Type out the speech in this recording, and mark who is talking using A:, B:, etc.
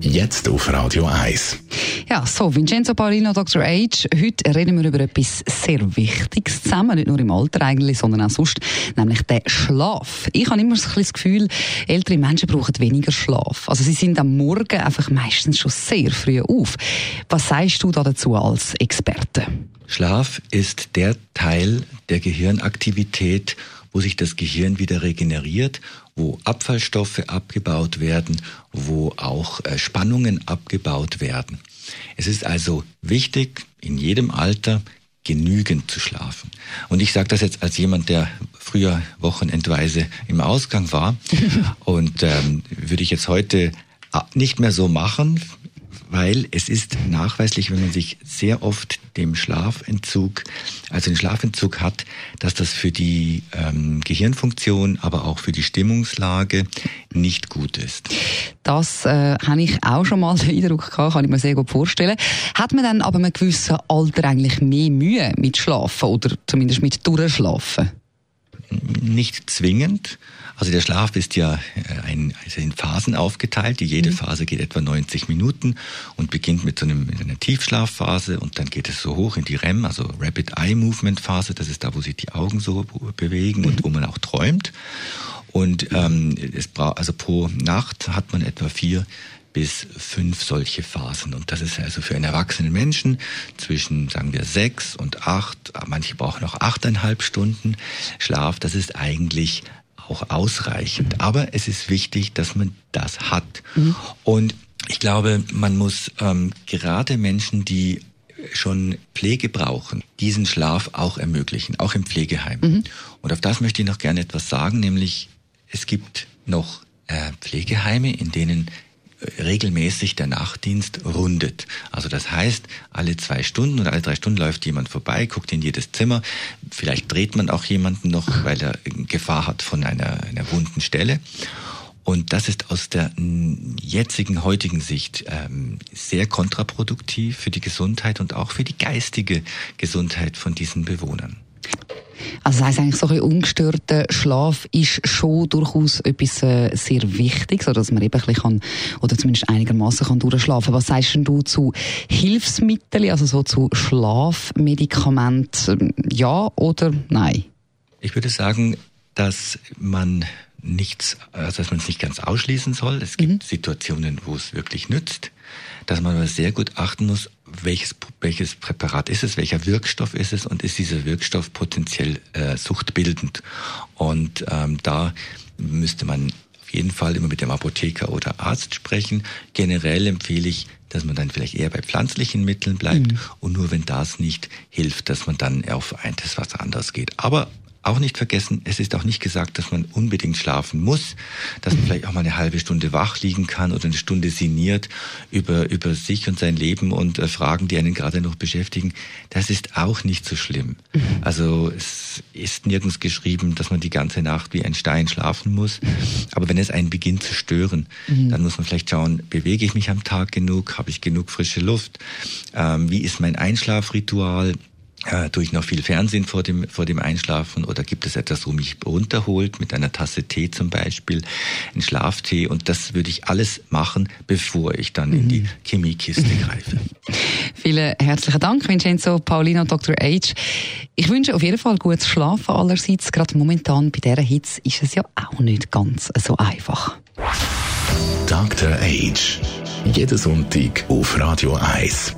A: Jetzt auf Radio 1.
B: Ja, so, Vincenzo Paolino, Dr. H. Heute reden wir über etwas sehr Wichtiges zusammen, nicht nur im Alter eigentlich, sondern auch sonst, nämlich den Schlaf. Ich habe immer so ein das Gefühl, ältere Menschen brauchen weniger Schlaf. Also sie sind am Morgen einfach meistens schon sehr früh auf. Was sagst du da dazu als Experte?
C: Schlaf ist der Teil der Gehirnaktivität, wo sich das Gehirn wieder regeneriert, wo Abfallstoffe abgebaut werden, wo auch äh, Spannungen abgebaut werden. Es ist also wichtig, in jedem Alter genügend zu schlafen. Und ich sage das jetzt als jemand, der früher wochenendweise im Ausgang war und ähm, würde ich jetzt heute äh, nicht mehr so machen weil es ist nachweislich, wenn man sich sehr oft dem Schlafentzug, also den Schlafentzug hat, dass das für die ähm, Gehirnfunktion, aber auch für die Stimmungslage nicht gut ist.
B: Das äh, habe ich auch schon mal den Eindruck gehabt, kann ich mir sehr gut vorstellen. Hat man dann aber mit gewissem Alter eigentlich mehr Mühe mit Schlafen oder zumindest mit Durchschlafen?
C: Nicht zwingend. Also der Schlaf ist ja äh, ein, also in Phasen aufgeteilt. Die jede mhm. Phase geht etwa 90 Minuten und beginnt mit so einem, mit einer Tiefschlafphase und dann geht es so hoch in die REM, also Rapid Eye Movement Phase. Das ist da, wo sich die Augen so bewegen und mhm. wo man auch träumt. Und ähm, es braucht also pro Nacht hat man etwa vier bis fünf solche Phasen. Und das ist also für einen erwachsenen Menschen zwischen, sagen wir, sechs und acht, manche brauchen auch achteinhalb Stunden Schlaf. Das ist eigentlich auch ausreichend. Aber es ist wichtig, dass man das hat. Mhm. Und ich glaube, man muss ähm, gerade Menschen, die schon Pflege brauchen, diesen Schlaf auch ermöglichen, auch im Pflegeheim. Mhm. Und auf das möchte ich noch gerne etwas sagen, nämlich es gibt noch äh, Pflegeheime, in denen regelmäßig der Nachtdienst rundet. Also das heißt, alle zwei Stunden oder alle drei Stunden läuft jemand vorbei, guckt in jedes Zimmer. Vielleicht dreht man auch jemanden noch, weil er Gefahr hat von einer, einer wunden Stelle. Und das ist aus der jetzigen, heutigen Sicht ähm, sehr kontraproduktiv für die Gesundheit und auch für die geistige Gesundheit von diesen Bewohnern.
B: Also das heisst eigentlich, so ein ungestörter Schlaf ist schon durchaus etwas äh, sehr Wichtiges, so dass man eben ein bisschen kann, oder zumindest einigermaßen kann durchschlafen. Was sagst du zu Hilfsmitteln, also so zu Schlafmedikamenten, ja oder nein?
C: Ich würde sagen, dass man nichts, also dass man es nicht ganz ausschließen soll. Es gibt mhm. Situationen, wo es wirklich nützt, dass man aber sehr gut achten muss, welches, welches Präparat ist es, welcher Wirkstoff ist es und ist dieser Wirkstoff potenziell äh, suchtbildend. Und ähm, da müsste man auf jeden Fall immer mit dem Apotheker oder Arzt sprechen. Generell empfehle ich, dass man dann vielleicht eher bei pflanzlichen Mitteln bleibt mhm. und nur wenn das nicht hilft, dass man dann auf etwas was anderes geht. Aber auch nicht vergessen, es ist auch nicht gesagt, dass man unbedingt schlafen muss, dass man vielleicht auch mal eine halbe Stunde wach liegen kann oder eine Stunde sinniert über, über sich und sein Leben und äh, Fragen, die einen gerade noch beschäftigen. Das ist auch nicht so schlimm. Mhm. Also es ist nirgends geschrieben, dass man die ganze Nacht wie ein Stein schlafen muss. Aber wenn es einen beginnt zu stören, mhm. dann muss man vielleicht schauen, bewege ich mich am Tag genug? Habe ich genug frische Luft? Ähm, wie ist mein Einschlafritual? Äh, tue ich noch viel Fernsehen vor dem, vor dem Einschlafen oder gibt es etwas, wo mich runterholt, mit einer Tasse Tee zum Beispiel, ein Schlaftee und das würde ich alles machen, bevor ich dann mhm. in die mhm. Chemiekiste greife.
B: Vielen herzlichen Dank, Vincenzo Paulino, Dr. H. Ich wünsche auf jeden Fall gutes Schlafen allerseits. Gerade momentan bei dieser Hitze ist es ja auch nicht ganz so einfach.
A: Dr. H. Jeden Sonntag auf Radio 1.